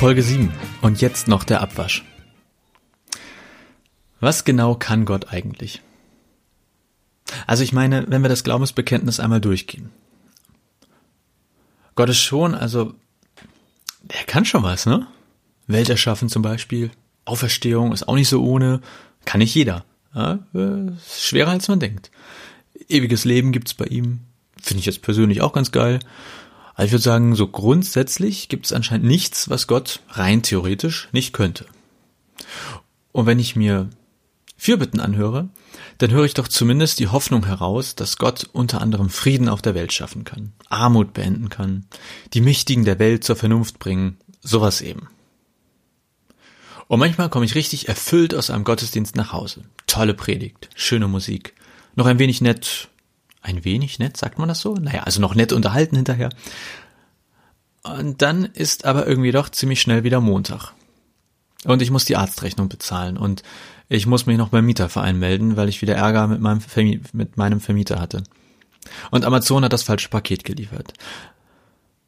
Folge 7. Und jetzt noch der Abwasch. Was genau kann Gott eigentlich? Also ich meine, wenn wir das Glaubensbekenntnis einmal durchgehen. Gott ist schon, also, der kann schon was, ne? Welt erschaffen zum Beispiel. Auferstehung ist auch nicht so ohne. Kann nicht jeder. Ja, ist schwerer als man denkt. Ewiges Leben gibt's bei ihm. Finde ich jetzt persönlich auch ganz geil. Also ich würde sagen, so grundsätzlich gibt es anscheinend nichts, was Gott rein theoretisch nicht könnte. Und wenn ich mir Fürbitten anhöre, dann höre ich doch zumindest die Hoffnung heraus, dass Gott unter anderem Frieden auf der Welt schaffen kann, Armut beenden kann, die Mächtigen der Welt zur Vernunft bringen, sowas eben. Und manchmal komme ich richtig erfüllt aus einem Gottesdienst nach Hause. Tolle Predigt, schöne Musik, noch ein wenig nett ein wenig nett, sagt man das so? Naja, also noch nett unterhalten hinterher. Und dann ist aber irgendwie doch ziemlich schnell wieder Montag. Und ich muss die Arztrechnung bezahlen und ich muss mich noch beim Mieterverein melden, weil ich wieder Ärger mit meinem, Vermi mit meinem Vermieter hatte. Und Amazon hat das falsche Paket geliefert.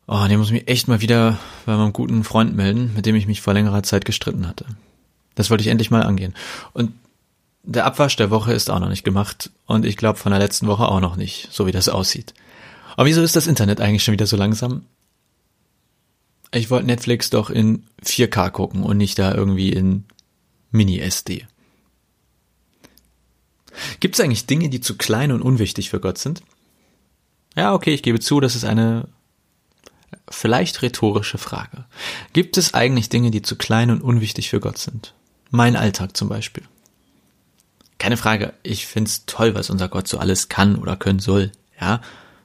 Oh, den muss ich mich echt mal wieder bei meinem guten Freund melden, mit dem ich mich vor längerer Zeit gestritten hatte. Das wollte ich endlich mal angehen. Und der Abwasch der Woche ist auch noch nicht gemacht und ich glaube von der letzten Woche auch noch nicht, so wie das aussieht. Aber wieso ist das Internet eigentlich schon wieder so langsam? Ich wollte Netflix doch in 4K gucken und nicht da irgendwie in Mini-SD. Gibt es eigentlich Dinge, die zu klein und unwichtig für Gott sind? Ja, okay, ich gebe zu, das ist eine vielleicht rhetorische Frage. Gibt es eigentlich Dinge, die zu klein und unwichtig für Gott sind? Mein Alltag zum Beispiel. Keine Frage, ich find's toll, was unser Gott so alles kann oder können soll, ja,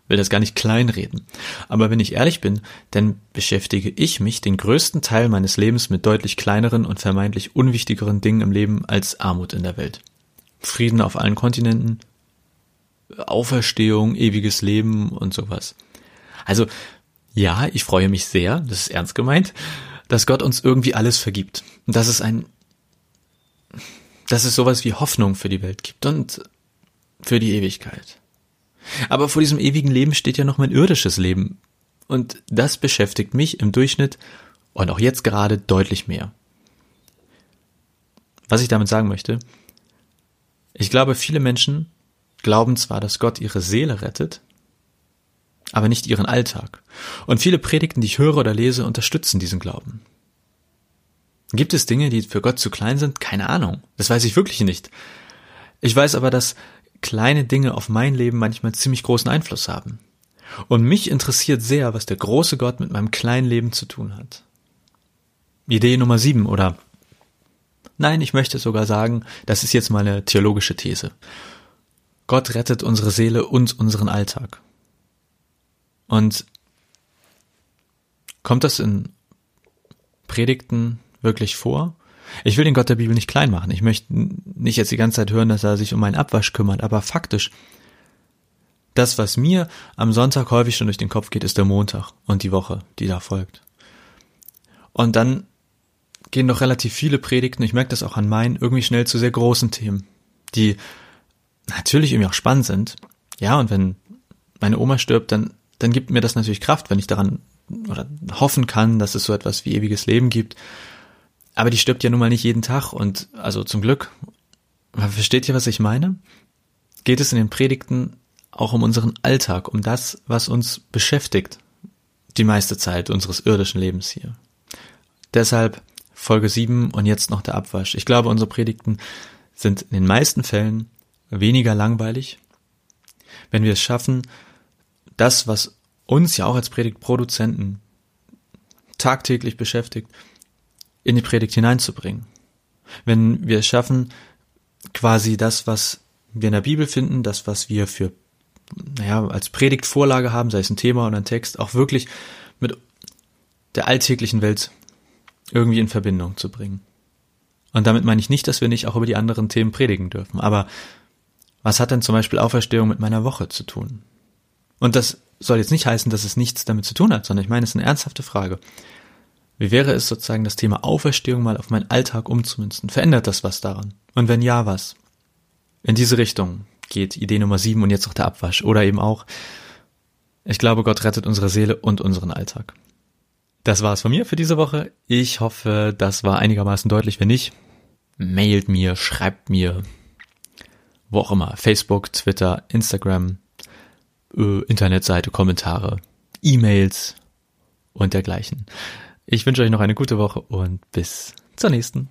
will das gar nicht kleinreden. Aber wenn ich ehrlich bin, dann beschäftige ich mich den größten Teil meines Lebens mit deutlich kleineren und vermeintlich unwichtigeren Dingen im Leben als Armut in der Welt. Frieden auf allen Kontinenten, Auferstehung, ewiges Leben und sowas. Also, ja, ich freue mich sehr, das ist ernst gemeint, dass Gott uns irgendwie alles vergibt. Und das ist ein dass es sowas wie Hoffnung für die Welt gibt und für die Ewigkeit. Aber vor diesem ewigen Leben steht ja noch mein irdisches Leben. Und das beschäftigt mich im Durchschnitt und auch jetzt gerade deutlich mehr. Was ich damit sagen möchte, ich glaube, viele Menschen glauben zwar, dass Gott ihre Seele rettet, aber nicht ihren Alltag. Und viele Predigten, die ich höre oder lese, unterstützen diesen Glauben. Gibt es Dinge, die für Gott zu klein sind? Keine Ahnung. Das weiß ich wirklich nicht. Ich weiß aber, dass kleine Dinge auf mein Leben manchmal ziemlich großen Einfluss haben. Und mich interessiert sehr, was der große Gott mit meinem kleinen Leben zu tun hat. Idee Nummer sieben oder Nein, ich möchte sogar sagen, das ist jetzt mal eine theologische These. Gott rettet unsere Seele und unseren Alltag. Und kommt das in Predigten wirklich vor. Ich will den Gott der Bibel nicht klein machen. Ich möchte nicht jetzt die ganze Zeit hören, dass er sich um meinen Abwasch kümmert, aber faktisch, das, was mir am Sonntag häufig schon durch den Kopf geht, ist der Montag und die Woche, die da folgt. Und dann gehen doch relativ viele Predigten, ich merke das auch an meinen, irgendwie schnell zu sehr großen Themen, die natürlich irgendwie auch spannend sind. Ja, und wenn meine Oma stirbt, dann, dann gibt mir das natürlich Kraft, wenn ich daran oder hoffen kann, dass es so etwas wie ewiges Leben gibt aber die stirbt ja nun mal nicht jeden Tag und also zum Glück. Versteht ihr, was ich meine? Geht es in den Predigten auch um unseren Alltag, um das, was uns beschäftigt, die meiste Zeit unseres irdischen Lebens hier. Deshalb Folge 7 und jetzt noch der Abwasch. Ich glaube, unsere Predigten sind in den meisten Fällen weniger langweilig, wenn wir es schaffen, das, was uns ja auch als Predigtproduzenten tagtäglich beschäftigt, in die Predigt hineinzubringen. Wenn wir es schaffen, quasi das, was wir in der Bibel finden, das, was wir für, naja, als Predigtvorlage haben, sei es ein Thema oder ein Text, auch wirklich mit der alltäglichen Welt irgendwie in Verbindung zu bringen. Und damit meine ich nicht, dass wir nicht auch über die anderen Themen predigen dürfen. Aber was hat denn zum Beispiel Auferstehung mit meiner Woche zu tun? Und das soll jetzt nicht heißen, dass es nichts damit zu tun hat, sondern ich meine, es ist eine ernsthafte Frage. Wie wäre es sozusagen, das Thema Auferstehung mal auf meinen Alltag umzumünzen? Verändert das was daran? Und wenn ja, was? In diese Richtung geht Idee Nummer sieben und jetzt auch der Abwasch. Oder eben auch, ich glaube, Gott rettet unsere Seele und unseren Alltag. Das war's von mir für diese Woche. Ich hoffe, das war einigermaßen deutlich. Wenn nicht, mailt mir, schreibt mir, wo auch immer. Facebook, Twitter, Instagram, äh, Internetseite, Kommentare, E-Mails und dergleichen. Ich wünsche euch noch eine gute Woche und bis zur nächsten.